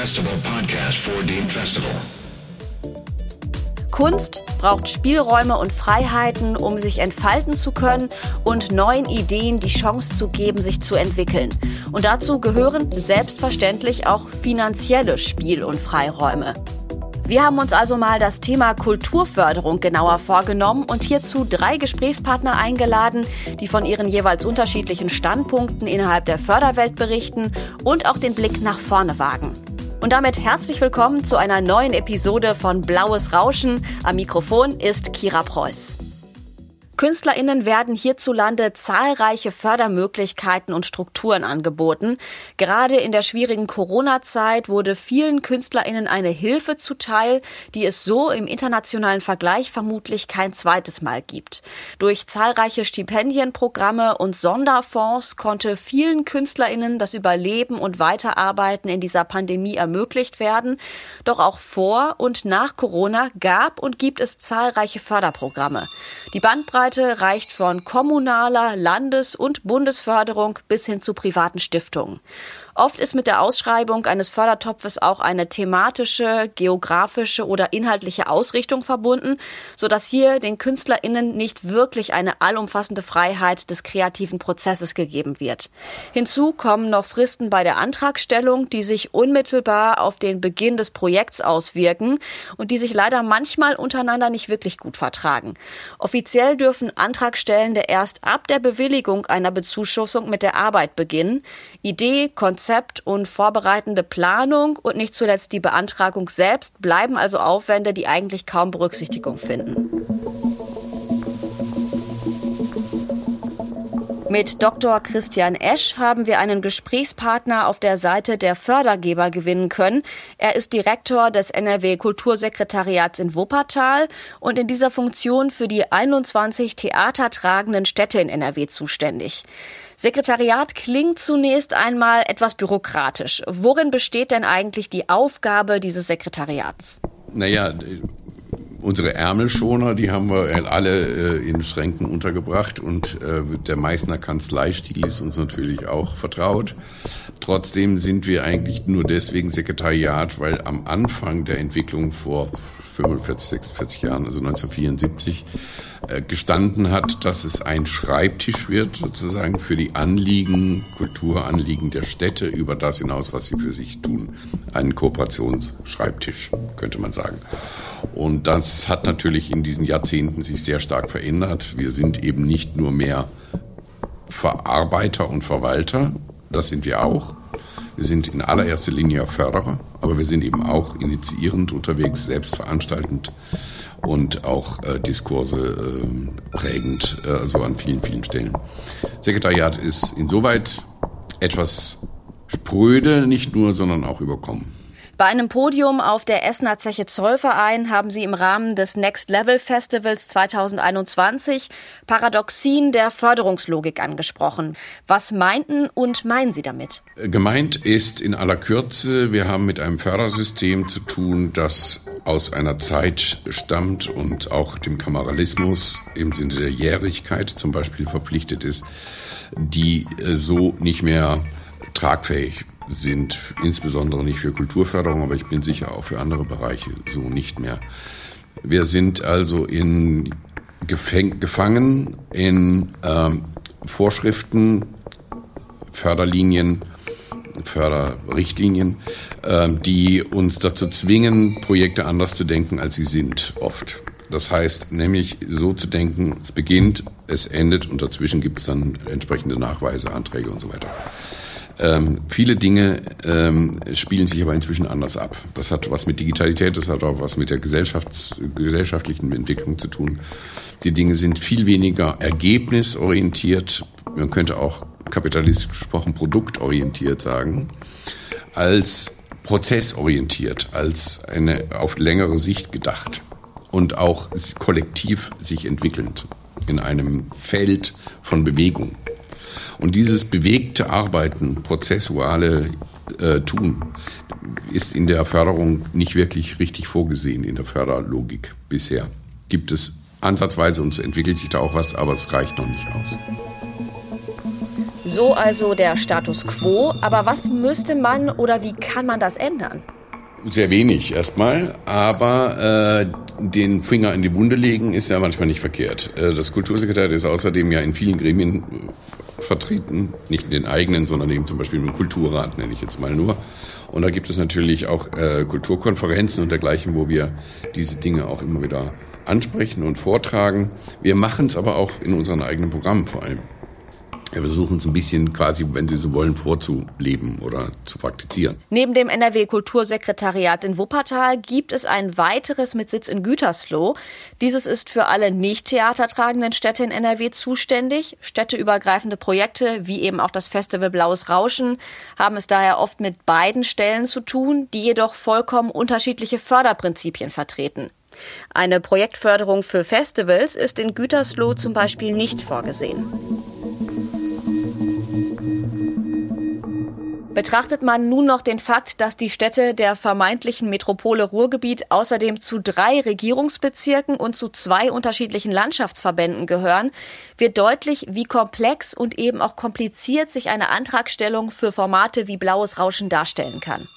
Festival podcast for Dean Festival. Kunst braucht Spielräume und Freiheiten, um sich entfalten zu können und neuen Ideen die Chance zu geben, sich zu entwickeln. Und dazu gehören selbstverständlich auch finanzielle Spiel- und Freiräume. Wir haben uns also mal das Thema Kulturförderung genauer vorgenommen und hierzu drei Gesprächspartner eingeladen, die von ihren jeweils unterschiedlichen Standpunkten innerhalb der Förderwelt berichten und auch den Blick nach vorne wagen. Und damit herzlich willkommen zu einer neuen Episode von Blaues Rauschen. Am Mikrofon ist Kira Preuß. KünstlerInnen werden hierzulande zahlreiche Fördermöglichkeiten und Strukturen angeboten. Gerade in der schwierigen Corona-Zeit wurde vielen KünstlerInnen eine Hilfe zuteil, die es so im internationalen Vergleich vermutlich kein zweites Mal gibt. Durch zahlreiche Stipendienprogramme und Sonderfonds konnte vielen KünstlerInnen das Überleben und Weiterarbeiten in dieser Pandemie ermöglicht werden. Doch auch vor und nach Corona gab und gibt es zahlreiche Förderprogramme. Die Bandbreite Bandbreite reicht von kommunaler, Landes- und Bundesförderung bis hin zu privaten Stiftungen. Oft ist mit der Ausschreibung eines Fördertopfes auch eine thematische, geografische oder inhaltliche Ausrichtung verbunden, sodass hier den KünstlerInnen nicht wirklich eine allumfassende Freiheit des kreativen Prozesses gegeben wird. Hinzu kommen noch Fristen bei der Antragstellung, die sich unmittelbar auf den Beginn des Projekts auswirken und die sich leider manchmal untereinander nicht wirklich gut vertragen. Offiziell dürfen Antragstellende erst ab der Bewilligung einer Bezuschussung mit der Arbeit beginnen. Idee, Konzept Konzept und vorbereitende Planung und nicht zuletzt die Beantragung selbst bleiben also Aufwände, die eigentlich kaum Berücksichtigung finden. Mit Dr. Christian Esch haben wir einen Gesprächspartner auf der Seite der Fördergeber gewinnen können. Er ist Direktor des NRW Kultursekretariats in Wuppertal und in dieser Funktion für die 21 theatertragenden Städte in NRW zuständig. Sekretariat klingt zunächst einmal etwas bürokratisch. Worin besteht denn eigentlich die Aufgabe dieses Sekretariats? Naja, unsere Ärmelschoner, die haben wir alle äh, in Schränken untergebracht und äh, der Meißner Kanzleistil ist uns natürlich auch vertraut. Trotzdem sind wir eigentlich nur deswegen Sekretariat, weil am Anfang der Entwicklung vor 45, 46 Jahren, also 1974, äh, gestanden hat, dass es ein Schreibtisch wird, sozusagen für die Anliegen, Kulturanliegen der Städte über das hinaus, was sie für sich tun. Ein Kooperationsschreibtisch, könnte man sagen. Und das hat natürlich in diesen Jahrzehnten sich sehr stark verändert. Wir sind eben nicht nur mehr Verarbeiter und Verwalter, das sind wir auch. Wir sind in allererster Linie Förderer, aber wir sind eben auch initiierend unterwegs, selbstveranstaltend und auch äh, Diskurse äh, prägend, äh, also an vielen, vielen Stellen. Sekretariat ist insoweit etwas spröde, nicht nur, sondern auch überkommen. Bei einem Podium auf der Essener Zeche Zollverein haben Sie im Rahmen des Next Level Festivals 2021 Paradoxien der Förderungslogik angesprochen. Was meinten und meinen Sie damit? Gemeint ist in aller Kürze, wir haben mit einem Fördersystem zu tun, das aus einer Zeit stammt und auch dem Kameralismus im Sinne der Jährigkeit zum Beispiel verpflichtet ist, die äh, so nicht mehr tragfähig sind insbesondere nicht für Kulturförderung, aber ich bin sicher auch für andere Bereiche so nicht mehr. Wir sind also in Gefäng gefangen in ähm, Vorschriften, Förderlinien, Förderrichtlinien, äh, die uns dazu zwingen, Projekte anders zu denken, als sie sind, oft. Das heißt nämlich so zu denken, es beginnt, es endet und dazwischen gibt es dann entsprechende Nachweise, Anträge und so weiter. Ähm, viele Dinge ähm, spielen sich aber inzwischen anders ab. Das hat was mit Digitalität, das hat auch was mit der Gesellschafts gesellschaftlichen Entwicklung zu tun. Die Dinge sind viel weniger ergebnisorientiert, man könnte auch kapitalistisch gesprochen produktorientiert sagen, als prozessorientiert, als eine auf längere Sicht gedacht und auch kollektiv sich entwickelnd in einem Feld von Bewegung. Und dieses bewegte Arbeiten, prozessuale äh, Tun, ist in der Förderung nicht wirklich richtig vorgesehen, in der Förderlogik bisher. Gibt es ansatzweise und es entwickelt sich da auch was, aber es reicht noch nicht aus. So also der Status quo. Aber was müsste man oder wie kann man das ändern? Sehr wenig erstmal, aber äh, den Finger in die Wunde legen ist ja manchmal nicht verkehrt. Äh, das Kultursekretariat ist außerdem ja in vielen Gremien vertreten, nicht in den eigenen, sondern eben zum Beispiel im Kulturrat, nenne ich jetzt mal nur. Und da gibt es natürlich auch äh, Kulturkonferenzen und dergleichen, wo wir diese Dinge auch immer wieder ansprechen und vortragen. Wir machen es aber auch in unseren eigenen Programmen vor allem. Wir versuchen es ein bisschen quasi, wenn Sie so wollen, vorzuleben oder zu praktizieren. Neben dem NRW Kultursekretariat in Wuppertal gibt es ein weiteres mit Sitz in Gütersloh. Dieses ist für alle nicht theatertragenden Städte in NRW zuständig. Städteübergreifende Projekte, wie eben auch das Festival Blaues Rauschen, haben es daher oft mit beiden Stellen zu tun, die jedoch vollkommen unterschiedliche Förderprinzipien vertreten. Eine Projektförderung für Festivals ist in Gütersloh zum Beispiel nicht vorgesehen. Betrachtet man nun noch den Fakt, dass die Städte der vermeintlichen Metropole Ruhrgebiet außerdem zu drei Regierungsbezirken und zu zwei unterschiedlichen Landschaftsverbänden gehören, wird deutlich, wie komplex und eben auch kompliziert sich eine Antragstellung für Formate wie Blaues Rauschen darstellen kann.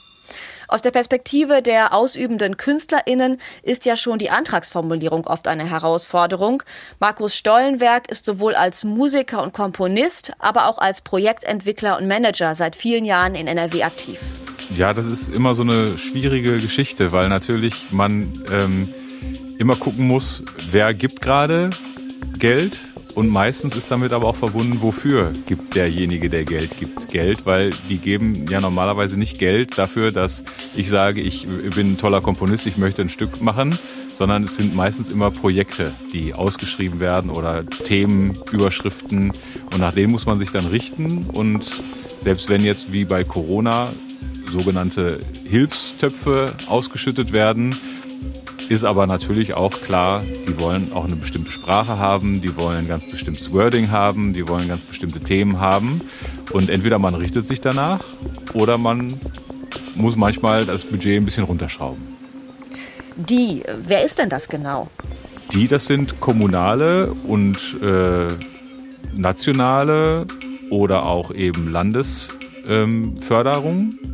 Aus der Perspektive der ausübenden KünstlerInnen ist ja schon die Antragsformulierung oft eine Herausforderung. Markus Stollenberg ist sowohl als Musiker und Komponist, aber auch als Projektentwickler und Manager seit vielen Jahren in NRW aktiv. Ja, das ist immer so eine schwierige Geschichte, weil natürlich man ähm, immer gucken muss, wer gibt gerade Geld und meistens ist damit aber auch verbunden, wofür gibt derjenige, der Geld gibt, Geld, weil die geben ja normalerweise nicht Geld dafür, dass ich sage, ich bin ein toller Komponist, ich möchte ein Stück machen, sondern es sind meistens immer Projekte, die ausgeschrieben werden oder Themen, Überschriften und nach denen muss man sich dann richten. Und selbst wenn jetzt wie bei Corona sogenannte Hilfstöpfe ausgeschüttet werden, ist aber natürlich auch klar, die wollen auch eine bestimmte Sprache haben, die wollen ein ganz bestimmtes Wording haben, die wollen ganz bestimmte Themen haben. Und entweder man richtet sich danach oder man muss manchmal das Budget ein bisschen runterschrauben. Die, wer ist denn das genau? Die, das sind kommunale und äh, nationale oder auch eben Landesförderungen. Ähm,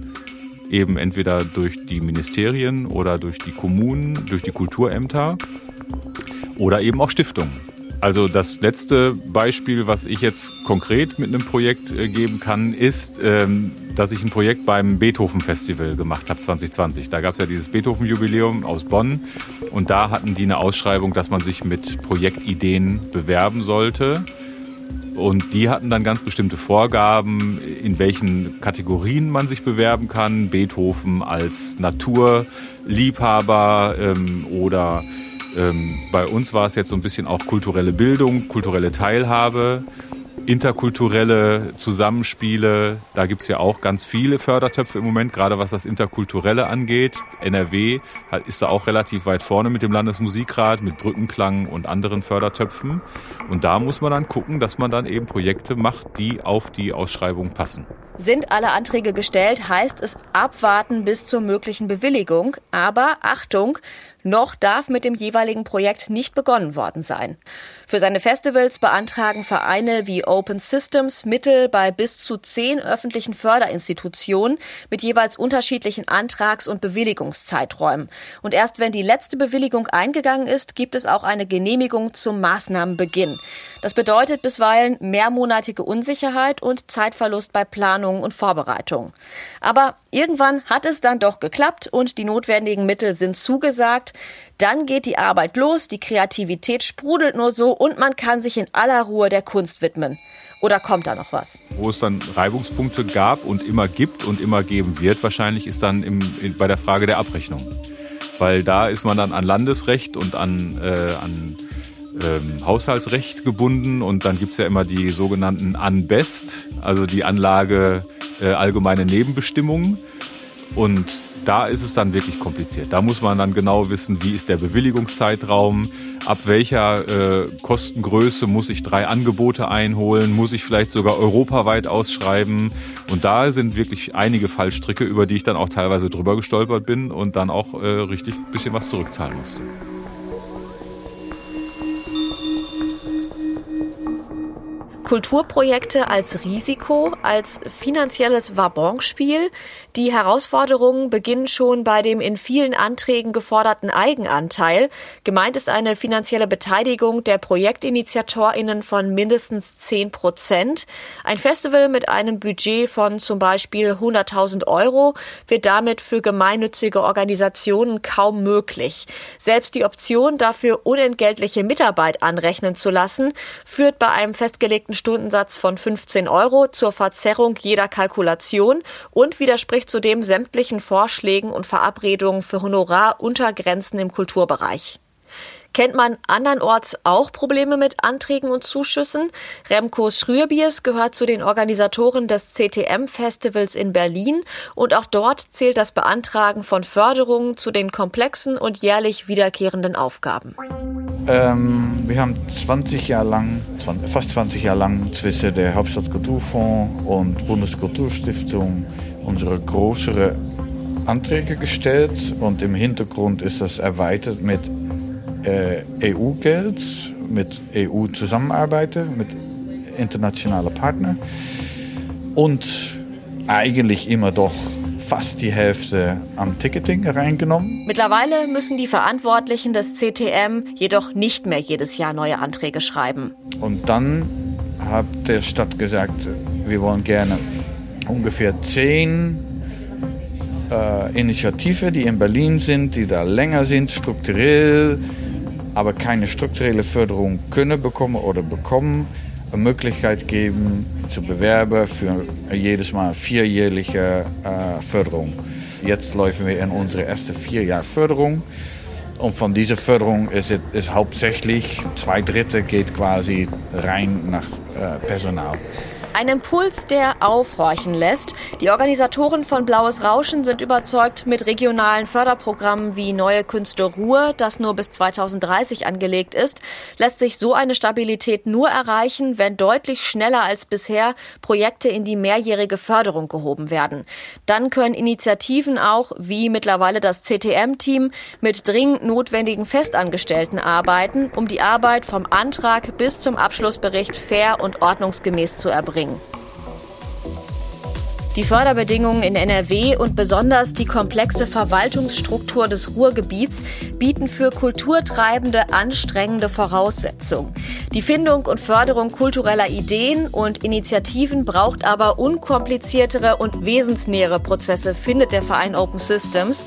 eben entweder durch die Ministerien oder durch die Kommunen, durch die Kulturämter oder eben auch Stiftungen. Also das letzte Beispiel, was ich jetzt konkret mit einem Projekt äh, geben kann, ist, ähm, dass ich ein Projekt beim Beethoven Festival gemacht habe 2020. Da gab es ja dieses Beethoven Jubiläum aus Bonn und da hatten die eine Ausschreibung, dass man sich mit Projektideen bewerben sollte. Und die hatten dann ganz bestimmte Vorgaben, in welchen Kategorien man sich bewerben kann. Beethoven als Naturliebhaber ähm, oder ähm, bei uns war es jetzt so ein bisschen auch kulturelle Bildung, kulturelle Teilhabe interkulturelle Zusammenspiele. Da gibt's ja auch ganz viele Fördertöpfe im Moment, gerade was das Interkulturelle angeht. NRW ist da auch relativ weit vorne mit dem Landesmusikrat, mit Brückenklang und anderen Fördertöpfen. Und da muss man dann gucken, dass man dann eben Projekte macht, die auf die Ausschreibung passen. Sind alle Anträge gestellt, heißt es abwarten bis zur möglichen Bewilligung. Aber Achtung, noch darf mit dem jeweiligen Projekt nicht begonnen worden sein. Für seine Festivals beantragen Vereine wie Open Systems Mittel bei bis zu zehn öffentlichen Förderinstitutionen mit jeweils unterschiedlichen Antrags- und Bewilligungszeiträumen. Und erst wenn die letzte Bewilligung eingegangen ist, gibt es auch eine Genehmigung zum Maßnahmenbeginn. Das bedeutet bisweilen mehrmonatige Unsicherheit und Zeitverlust bei Planung und Vorbereitung. Aber irgendwann hat es dann doch geklappt und die notwendigen Mittel sind zugesagt. Dann geht die Arbeit los, die Kreativität sprudelt nur so und man kann sich in aller Ruhe der Kunst widmen. Oder kommt da noch was? Wo es dann Reibungspunkte gab und immer gibt und immer geben wird, wahrscheinlich ist dann im, in, bei der Frage der Abrechnung. Weil da ist man dann an Landesrecht und an, äh, an ähm, Haushaltsrecht gebunden und dann gibt's ja immer die sogenannten Unbest, also die Anlage äh, allgemeine Nebenbestimmungen. Und da ist es dann wirklich kompliziert. Da muss man dann genau wissen, wie ist der Bewilligungszeitraum, ab welcher äh, Kostengröße muss ich drei Angebote einholen, muss ich vielleicht sogar europaweit ausschreiben. Und da sind wirklich einige Fallstricke, über die ich dann auch teilweise drüber gestolpert bin und dann auch äh, richtig bisschen was zurückzahlen musste. Kulturprojekte als Risiko, als finanzielles Wabonspiel. Die Herausforderungen beginnen schon bei dem in vielen Anträgen geforderten Eigenanteil. Gemeint ist eine finanzielle Beteiligung der ProjektinitiatorInnen von mindestens 10 Prozent. Ein Festival mit einem Budget von zum Beispiel 100.000 Euro wird damit für gemeinnützige Organisationen kaum möglich. Selbst die Option, dafür unentgeltliche Mitarbeit anrechnen zu lassen, führt bei einem festgelegten Stundensatz von 15 Euro zur Verzerrung jeder Kalkulation und widerspricht zudem sämtlichen Vorschlägen und Verabredungen für Honoraruntergrenzen im Kulturbereich. Kennt man andernorts auch Probleme mit Anträgen und Zuschüssen? Remco Schrürbiers gehört zu den Organisatoren des CTM-Festivals in Berlin und auch dort zählt das Beantragen von Förderungen zu den komplexen und jährlich wiederkehrenden Aufgaben. Ähm, wir haben 20 Jahre lang, fast 20 Jahre lang zwischen der Hauptstadtkulturfonds und Bundeskulturstiftung unsere größere Anträge gestellt und im Hintergrund ist das erweitert mit äh, EU-Geld, mit EU-Zusammenarbeiten, mit internationalen Partnern und eigentlich immer doch fast die Hälfte am Ticketing reingenommen. Mittlerweile müssen die Verantwortlichen des CTM jedoch nicht mehr jedes Jahr neue Anträge schreiben. Und dann hat der Stadt gesagt, wir wollen gerne ungefähr zehn äh, Initiativen, die in Berlin sind, die da länger sind, strukturell, aber keine strukturelle Förderung können bekommen oder bekommen, eine Möglichkeit geben zu bewerben für jedes Mal vierjährliche äh, Förderung. Jetzt laufen wir in unsere erste vier Jahre Förderung. Und von dieser Förderung ist es hauptsächlich zwei Drittel geht quasi rein nach äh, Personal. Ein Impuls, der aufhorchen lässt. Die Organisatoren von Blaues Rauschen sind überzeugt, mit regionalen Förderprogrammen wie Neue Künste Ruhr, das nur bis 2030 angelegt ist, lässt sich so eine Stabilität nur erreichen, wenn deutlich schneller als bisher Projekte in die mehrjährige Förderung gehoben werden. Dann können Initiativen auch, wie mittlerweile das CTM-Team, mit dringend notwendigen Festangestellten arbeiten, um die Arbeit vom Antrag bis zum Abschlussbericht fair und ordnungsgemäß zu erbringen bringen. Die Förderbedingungen in NRW und besonders die komplexe Verwaltungsstruktur des Ruhrgebiets bieten für Kulturtreibende anstrengende Voraussetzungen. Die Findung und Förderung kultureller Ideen und Initiativen braucht aber unkompliziertere und wesensnähere Prozesse, findet der Verein Open Systems.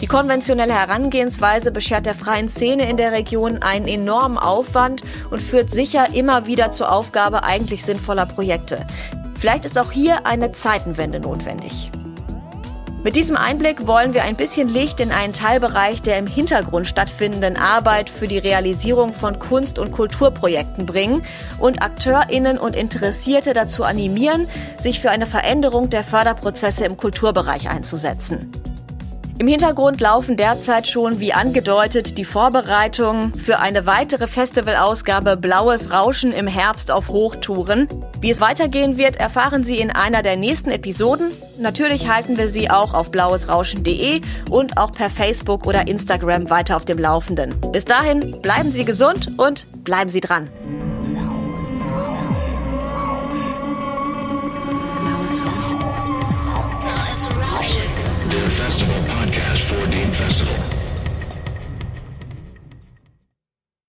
Die konventionelle Herangehensweise beschert der freien Szene in der Region einen enormen Aufwand und führt sicher immer wieder zur Aufgabe eigentlich sinnvoller Projekte. Vielleicht ist auch hier eine Zeitenwende notwendig. Mit diesem Einblick wollen wir ein bisschen Licht in einen Teilbereich der im Hintergrund stattfindenden Arbeit für die Realisierung von Kunst- und Kulturprojekten bringen und Akteurinnen und Interessierte dazu animieren, sich für eine Veränderung der Förderprozesse im Kulturbereich einzusetzen. Im Hintergrund laufen derzeit schon, wie angedeutet, die Vorbereitungen für eine weitere Festivalausgabe Blaues Rauschen im Herbst auf Hochtouren. Wie es weitergehen wird, erfahren Sie in einer der nächsten Episoden. Natürlich halten wir Sie auch auf blauesrauschen.de und auch per Facebook oder Instagram weiter auf dem Laufenden. Bis dahin, bleiben Sie gesund und bleiben Sie dran.